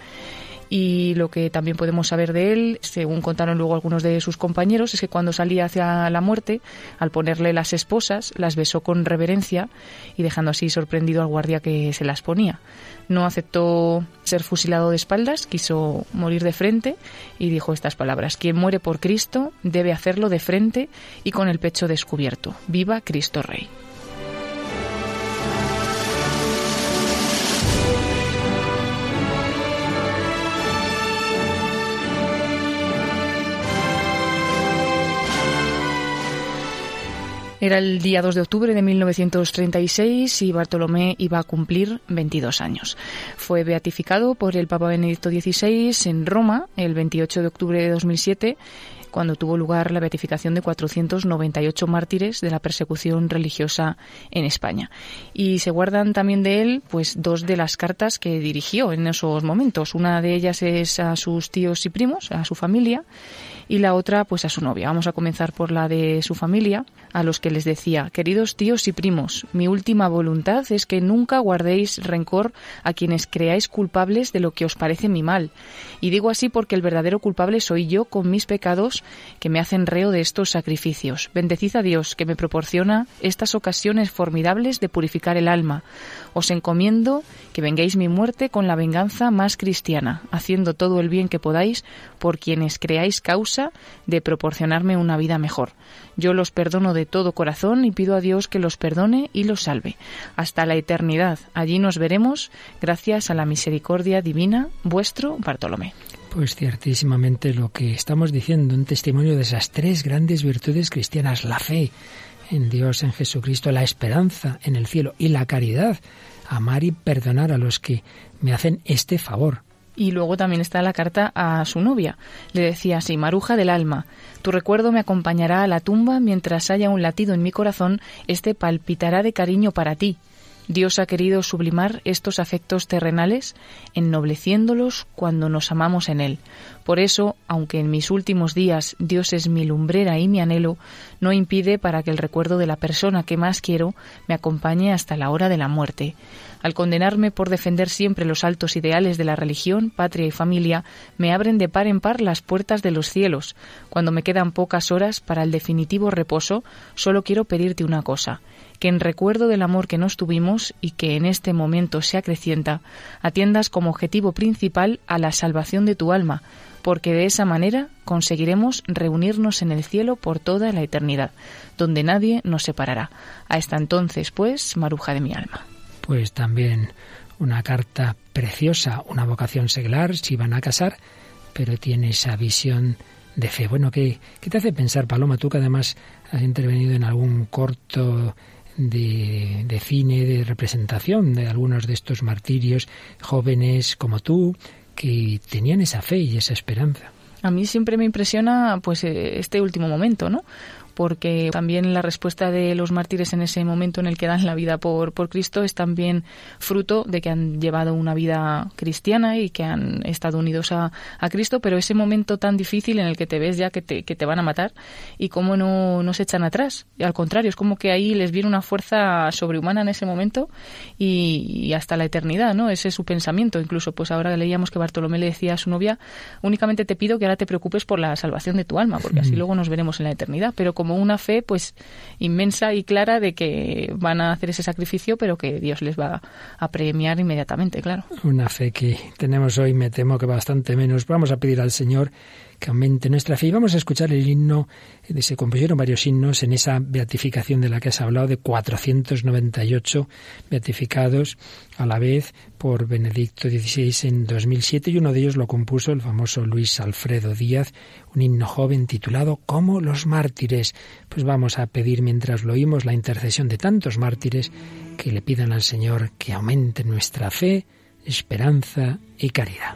Y lo que también podemos saber de él, según contaron luego algunos de sus compañeros, es que cuando salía hacia la muerte, al ponerle las esposas, las besó con reverencia y dejando así sorprendido al guardia que se las ponía. No aceptó ser fusilado de espaldas, quiso morir de frente y dijo estas palabras, quien muere por Cristo debe hacerlo de frente y con el pecho descubierto. Viva Cristo Rey. Era el día 2 de octubre de 1936 y Bartolomé iba a cumplir 22 años. Fue beatificado por el Papa Benedicto XVI en Roma el 28 de octubre de 2007 cuando tuvo lugar la beatificación de 498 mártires de la persecución religiosa en España. Y se guardan también de él pues dos de las cartas que dirigió en esos momentos. Una de ellas es a sus tíos y primos, a su familia, y la otra pues a su novia. Vamos a comenzar por la de su familia, a los que les decía, queridos tíos y primos, mi última voluntad es que nunca guardéis rencor a quienes creáis culpables de lo que os parece mi mal. Y digo así porque el verdadero culpable soy yo con mis pecados que me hacen reo de estos sacrificios. Bendecid a Dios que me proporciona estas ocasiones formidables de purificar el alma. Os encomiendo que vengáis mi muerte con la venganza más cristiana, haciendo todo el bien que podáis por quienes creáis causa de proporcionarme una vida mejor. Yo los perdono de todo corazón y pido a Dios que los perdone y los salve. Hasta la eternidad. Allí nos veremos, gracias a la misericordia divina, vuestro Bartolomé. Pues ciertísimamente lo que estamos diciendo, un testimonio de esas tres grandes virtudes cristianas, la fe en Dios, en Jesucristo, la esperanza en el cielo y la caridad, amar y perdonar a los que me hacen este favor. Y luego también está la carta a su novia. Le decía así, Maruja del alma, tu recuerdo me acompañará a la tumba mientras haya un latido en mi corazón, este palpitará de cariño para ti. Dios ha querido sublimar estos afectos terrenales, ennobleciéndolos cuando nos amamos en Él. Por eso, aunque en mis últimos días Dios es mi lumbrera y mi anhelo, no impide para que el recuerdo de la persona que más quiero me acompañe hasta la hora de la muerte. Al condenarme por defender siempre los altos ideales de la religión, patria y familia, me abren de par en par las puertas de los cielos. Cuando me quedan pocas horas para el definitivo reposo, solo quiero pedirte una cosa que en recuerdo del amor que nos tuvimos y que en este momento se acrecienta, atiendas como objetivo principal a la salvación de tu alma, porque de esa manera conseguiremos reunirnos en el cielo por toda la eternidad, donde nadie nos separará. Hasta entonces, pues, maruja de mi alma. Pues también una carta preciosa, una vocación seglar, si van a casar, pero tiene esa visión de fe. Bueno, ¿qué, ¿qué te hace pensar, Paloma? Tú que además has intervenido en algún corto de, de, cine, de representación de algunos de estos martirios jóvenes como tú, que tenían esa fe y esa esperanza. A mí siempre me impresiona pues eh, este último momento, ¿no? Porque también la respuesta de los mártires en ese momento en el que dan la vida por, por Cristo es también fruto de que han llevado una vida cristiana y que han estado unidos a, a Cristo, pero ese momento tan difícil en el que te ves ya que te, que te van a matar y cómo no, no se echan atrás. Y al contrario, es como que ahí les viene una fuerza sobrehumana en ese momento y, hasta la eternidad, ¿no? Ese es su pensamiento. Incluso, pues ahora leíamos que Bartolomé le decía a su novia, únicamente te pido que ahora te preocupes por la salvación de tu alma, porque así luego nos veremos en la eternidad. Pero como una fe pues inmensa y clara de que van a hacer ese sacrificio, pero que Dios les va a premiar inmediatamente, claro. Una fe que tenemos hoy, me temo que bastante menos. Vamos a pedir al Señor que aumente nuestra fe. Y vamos a escuchar el himno, se compusieron varios himnos en esa beatificación de la que has hablado, de 498 beatificados a la vez por Benedicto XVI en 2007 y uno de ellos lo compuso el famoso Luis Alfredo Díaz, un himno joven titulado Como los mártires. Pues vamos a pedir mientras lo oímos la intercesión de tantos mártires que le pidan al Señor que aumente nuestra fe, esperanza y caridad.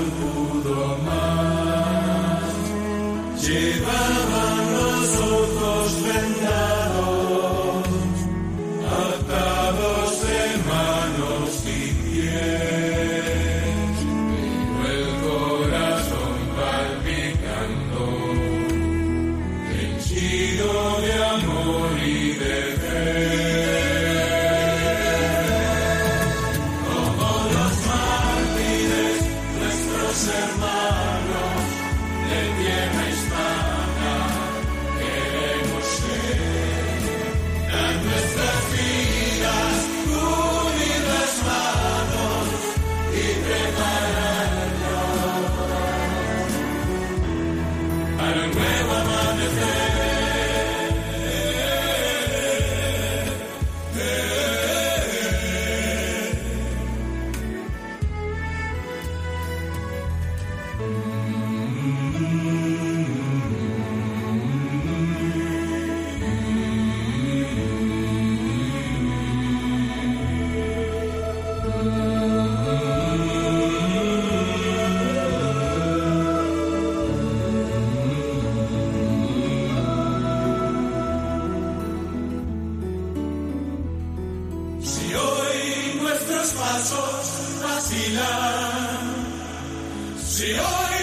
Si hoy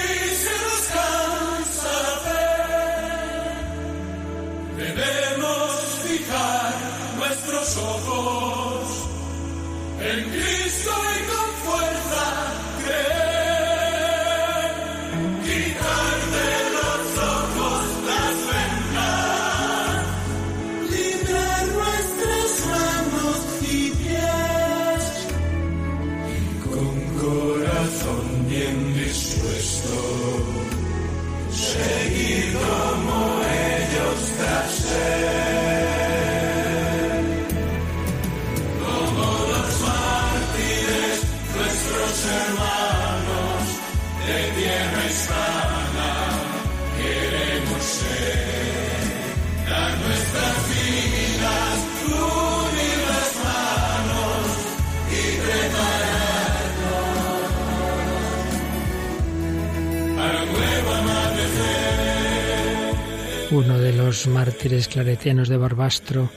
los mártires claretianos de Barbastro,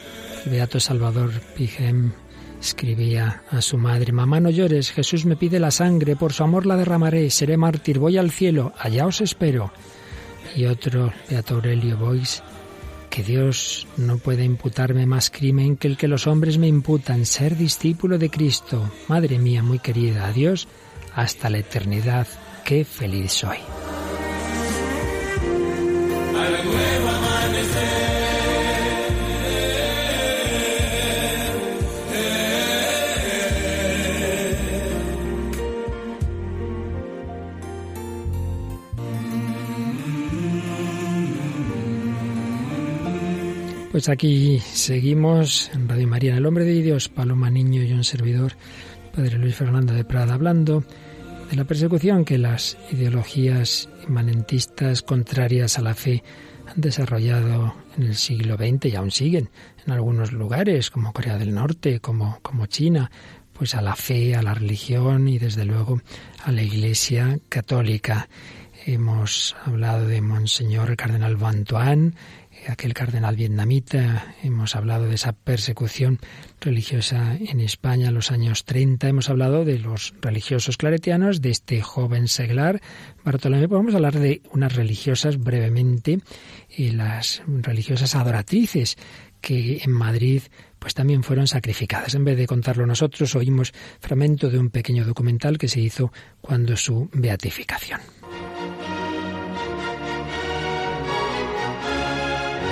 Beato Salvador Pigem, escribía a su madre, Mamá no llores, Jesús me pide la sangre, por su amor la derramaré, seré mártir, voy al cielo, allá os espero. Y otro, Beato Aurelio Bois, que Dios no puede imputarme más crimen que el que los hombres me imputan, ser discípulo de Cristo. Madre mía muy querida, adiós, hasta la eternidad, qué feliz soy. Pues aquí seguimos en Radio María, en el Hombre de Dios, Paloma Niño y un servidor, Padre Luis Fernando de Prada, hablando de la persecución que las ideologías inmanentistas contrarias a la fe han desarrollado en el siglo XX y aún siguen en algunos lugares, como Corea del Norte, como, como China, pues a la fe, a la religión y desde luego a la Iglesia católica. Hemos hablado de Monseñor Cardenal Van aquel cardenal vietnamita, hemos hablado de esa persecución religiosa en España en los años 30, hemos hablado de los religiosos claretianos, de este joven seglar Bartolomé, Podemos hablar de unas religiosas brevemente, y las religiosas adoratrices que en Madrid pues también fueron sacrificadas. En vez de contarlo nosotros, oímos fragmento de un pequeño documental que se hizo cuando su beatificación.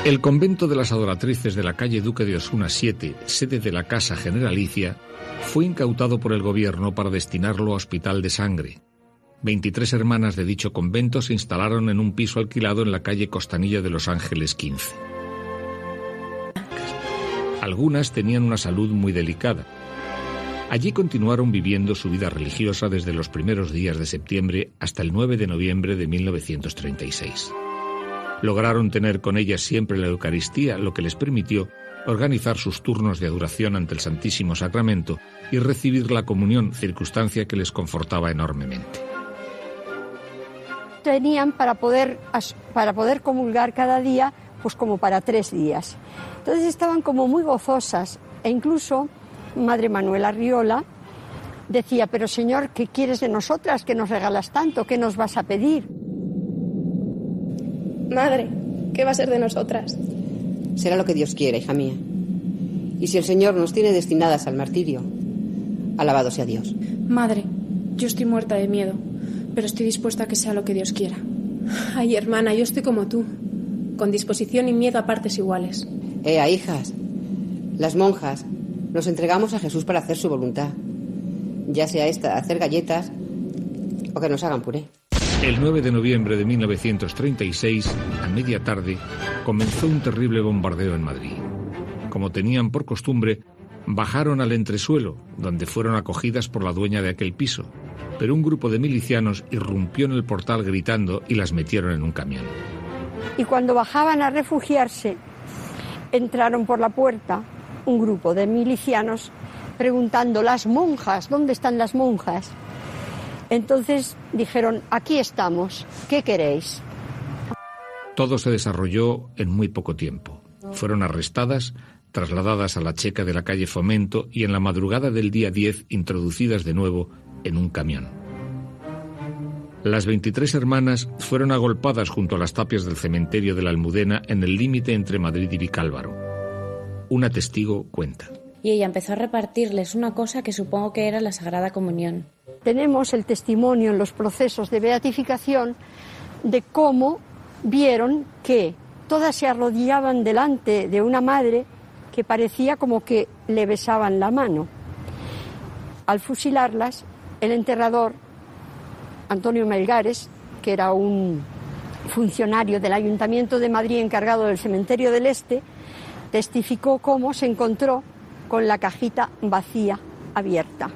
El convento de las adoratrices de la calle Duque de Osuna 7, sede de la Casa Generalicia, fue incautado por el gobierno para destinarlo a hospital de sangre. 23 hermanas de dicho convento se instalaron en un piso alquilado en la calle Costanilla de Los Ángeles 15. Algunas tenían una salud muy delicada. Allí continuaron viviendo su vida religiosa desde los primeros días de septiembre hasta el 9 de noviembre de 1936. Lograron tener con ellas siempre la Eucaristía, lo que les permitió organizar sus turnos de adoración ante el Santísimo Sacramento y recibir la comunión, circunstancia que les confortaba enormemente. Tenían para poder, para poder comulgar cada día, pues como para tres días. Entonces estaban como muy gozosas e incluso Madre Manuela Riola decía, pero Señor, ¿qué quieres de nosotras? ¿Qué nos regalas tanto? ¿Qué nos vas a pedir? Madre, ¿qué va a ser de nosotras? Será lo que Dios quiera, hija mía. Y si el Señor nos tiene destinadas al martirio, alabado sea Dios. Madre, yo estoy muerta de miedo, pero estoy dispuesta a que sea lo que Dios quiera. Ay, hermana, yo estoy como tú, con disposición y miedo a partes iguales. Ea, hijas, las monjas nos entregamos a Jesús para hacer su voluntad, ya sea esta, hacer galletas o que nos hagan puré. El 9 de noviembre de 1936, a media tarde, comenzó un terrible bombardeo en Madrid. Como tenían por costumbre, bajaron al entresuelo, donde fueron acogidas por la dueña de aquel piso, pero un grupo de milicianos irrumpió en el portal gritando y las metieron en un camión. Y cuando bajaban a refugiarse, entraron por la puerta un grupo de milicianos preguntando, las monjas, ¿dónde están las monjas? Entonces dijeron, aquí estamos, ¿qué queréis? Todo se desarrolló en muy poco tiempo. Fueron arrestadas, trasladadas a la checa de la calle Fomento y en la madrugada del día 10 introducidas de nuevo en un camión. Las 23 hermanas fueron agolpadas junto a las tapias del cementerio de la Almudena en el límite entre Madrid y Vicálvaro. Una testigo cuenta. Y ella empezó a repartirles una cosa que supongo que era la Sagrada Comunión tenemos el testimonio en los procesos de beatificación de cómo vieron que todas se arrodillaban delante de una madre que parecía como que le besaban la mano. Al fusilarlas, el enterrador, Antonio Melgares, que era un funcionario del Ayuntamiento de Madrid encargado del Cementerio del Este, testificó cómo se encontró con la cajita vacía, abierta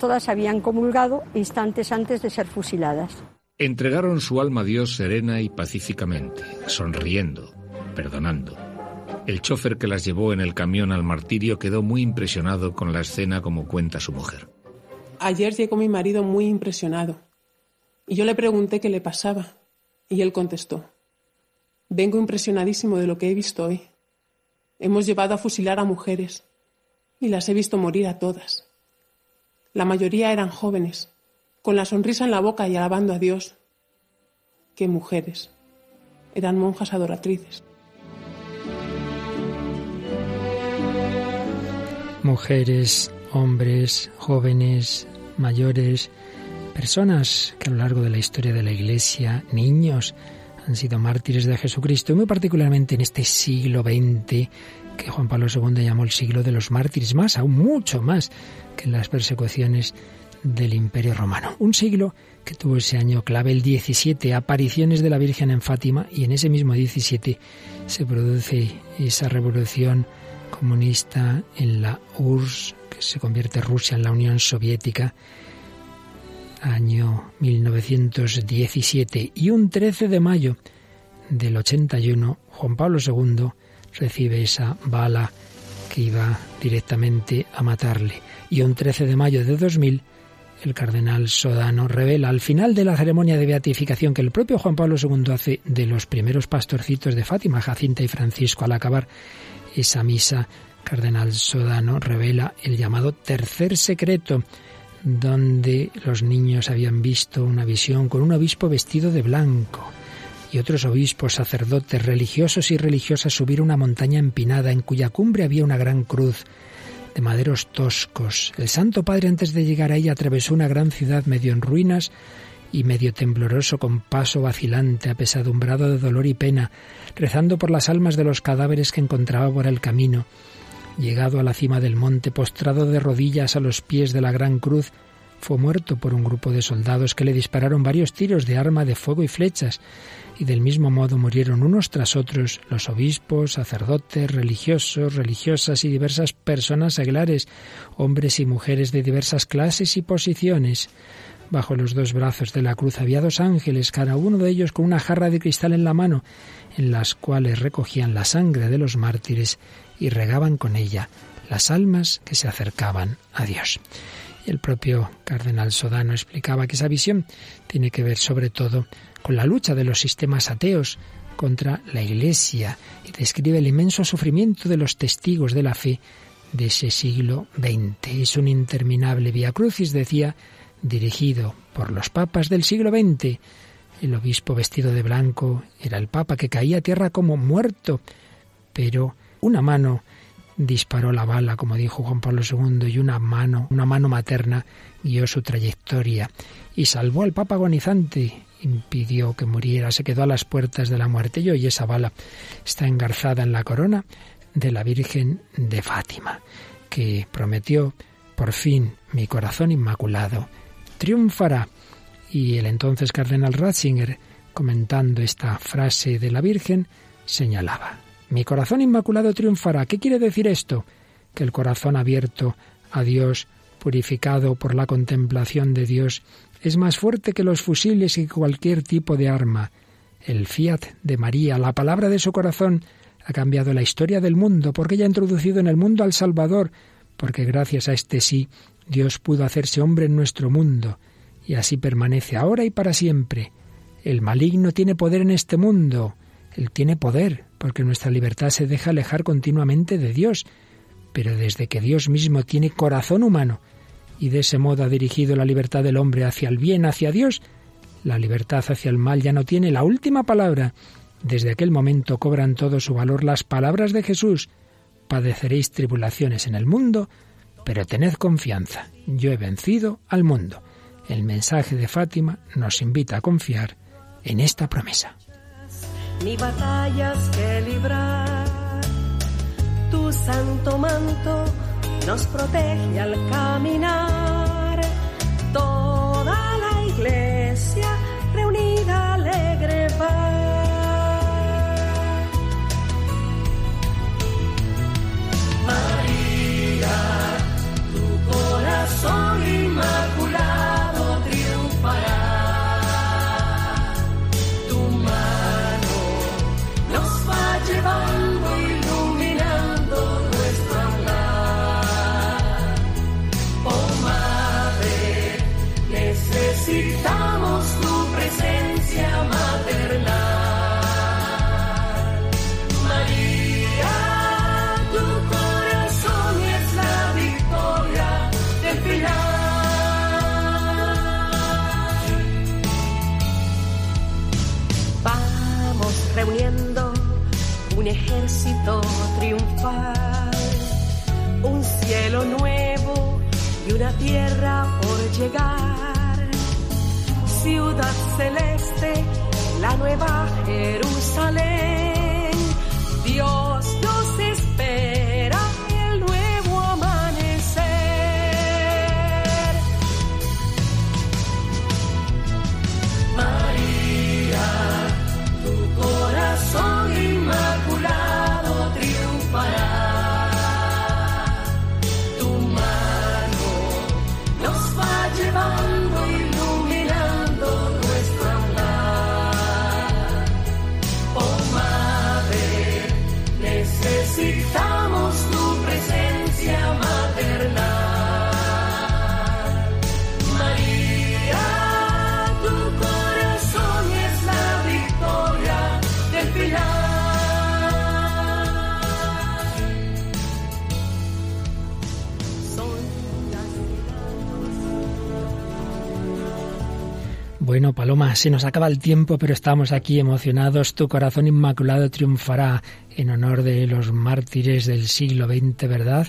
todas habían comulgado instantes antes de ser fusiladas. Entregaron su alma a Dios serena y pacíficamente, sonriendo, perdonando. El chofer que las llevó en el camión al martirio quedó muy impresionado con la escena como cuenta su mujer. Ayer llegó mi marido muy impresionado y yo le pregunté qué le pasaba y él contestó, vengo impresionadísimo de lo que he visto hoy. Hemos llevado a fusilar a mujeres y las he visto morir a todas. La mayoría eran jóvenes, con la sonrisa en la boca y alabando a Dios. ¡Qué mujeres! Eran monjas adoratrices. Mujeres, hombres, jóvenes, mayores, personas que a lo largo de la historia de la Iglesia, niños, han sido mártires de Jesucristo, y muy particularmente en este siglo XX que Juan Pablo II llamó el siglo de los mártires, más, aún mucho más que las persecuciones del Imperio Romano. Un siglo que tuvo ese año clave, el 17, apariciones de la Virgen en Fátima, y en ese mismo 17 se produce esa revolución comunista en la URSS, que se convierte Rusia en la Unión Soviética, año 1917, y un 13 de mayo del 81, Juan Pablo II recibe esa bala que iba directamente a matarle. Y un 13 de mayo de 2000, el cardenal Sodano revela al final de la ceremonia de beatificación que el propio Juan Pablo II hace de los primeros pastorcitos de Fátima, Jacinta y Francisco, al acabar esa misa, cardenal Sodano revela el llamado tercer secreto, donde los niños habían visto una visión con un obispo vestido de blanco y otros obispos, sacerdotes, religiosos y religiosas subir una montaña empinada en cuya cumbre había una gran cruz de maderos toscos. El Santo Padre antes de llegar a ella atravesó una gran ciudad medio en ruinas y medio tembloroso con paso vacilante, apesadumbrado de dolor y pena, rezando por las almas de los cadáveres que encontraba por el camino. Llegado a la cima del monte, postrado de rodillas a los pies de la gran cruz, fue muerto por un grupo de soldados que le dispararon varios tiros de arma de fuego y flechas, y del mismo modo murieron unos tras otros los obispos, sacerdotes, religiosos, religiosas y diversas personas seglares, hombres y mujeres de diversas clases y posiciones. Bajo los dos brazos de la cruz había dos ángeles, cada uno de ellos con una jarra de cristal en la mano, en las cuales recogían la sangre de los mártires y regaban con ella las almas que se acercaban a Dios. El propio cardenal Sodano explicaba que esa visión tiene que ver sobre todo con la lucha de los sistemas ateos contra la Iglesia y describe el inmenso sufrimiento de los testigos de la fe de ese siglo XX. Es un interminable vía crucis, decía, dirigido por los papas del siglo XX. El obispo vestido de blanco era el papa que caía a tierra como muerto, pero una mano disparó la bala, como dijo Juan Pablo II, y una mano, una mano materna, guió su trayectoria y salvó al Papa agonizante, impidió que muriera, se quedó a las puertas de la muerte y hoy esa bala está engarzada en la corona de la Virgen de Fátima, que prometió, por fin, mi corazón inmaculado triunfará. Y el entonces cardenal Ratzinger, comentando esta frase de la Virgen, señalaba, mi corazón inmaculado triunfará. ¿Qué quiere decir esto? Que el corazón abierto a Dios, purificado por la contemplación de Dios, es más fuerte que los fusiles y cualquier tipo de arma. El fiat de María, la palabra de su corazón, ha cambiado la historia del mundo, porque ella ha introducido en el mundo al Salvador, porque gracias a este sí Dios pudo hacerse hombre en nuestro mundo, y así permanece ahora y para siempre. El maligno tiene poder en este mundo, él tiene poder, porque nuestra libertad se deja alejar continuamente de Dios, pero desde que Dios mismo tiene corazón humano y de ese modo ha dirigido la libertad del hombre hacia el bien, hacia Dios, la libertad hacia el mal ya no tiene la última palabra. Desde aquel momento cobran todo su valor las palabras de Jesús. Padeceréis tribulaciones en el mundo, pero tened confianza. Yo he vencido al mundo. El mensaje de Fátima nos invita a confiar en esta promesa ni batallas que librar. Tu santo manto nos protege al caminar. Toda la iglesia reunida alegre va. Se nos acaba el tiempo, pero estamos aquí emocionados. Tu corazón inmaculado triunfará en honor de los mártires del siglo XX, ¿verdad?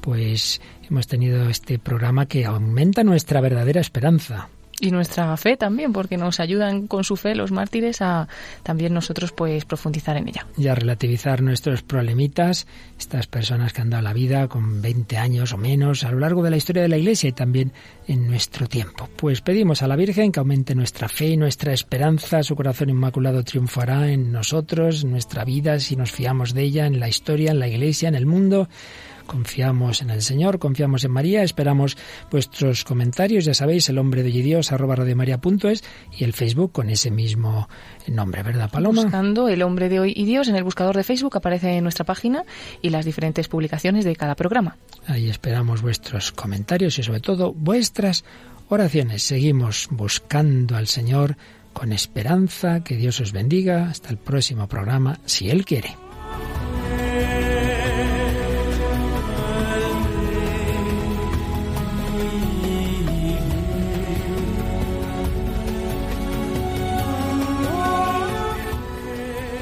Pues hemos tenido este programa que aumenta nuestra verdadera esperanza y nuestra fe también, porque nos ayudan con su fe los mártires a también nosotros pues profundizar en ella. Y a relativizar nuestros problemitas, estas personas que han dado la vida con 20 años o menos a lo largo de la historia de la Iglesia y también en nuestro tiempo. Pues pedimos a la Virgen que aumente nuestra fe y nuestra esperanza, su corazón inmaculado triunfará en nosotros, en nuestra vida, si nos fiamos de ella, en la historia, en la Iglesia, en el mundo Confiamos en el Señor, confiamos en María, esperamos vuestros comentarios, ya sabéis, el hombre de Dios arroba radiomaria.es y el Facebook con ese mismo nombre, ¿verdad, Paloma? Buscando el hombre de hoy y Dios en el buscador de Facebook aparece en nuestra página y las diferentes publicaciones de cada programa. Ahí esperamos vuestros comentarios y sobre todo vuestras oraciones. Seguimos buscando al Señor con esperanza, que Dios os bendiga. Hasta el próximo programa, si Él quiere.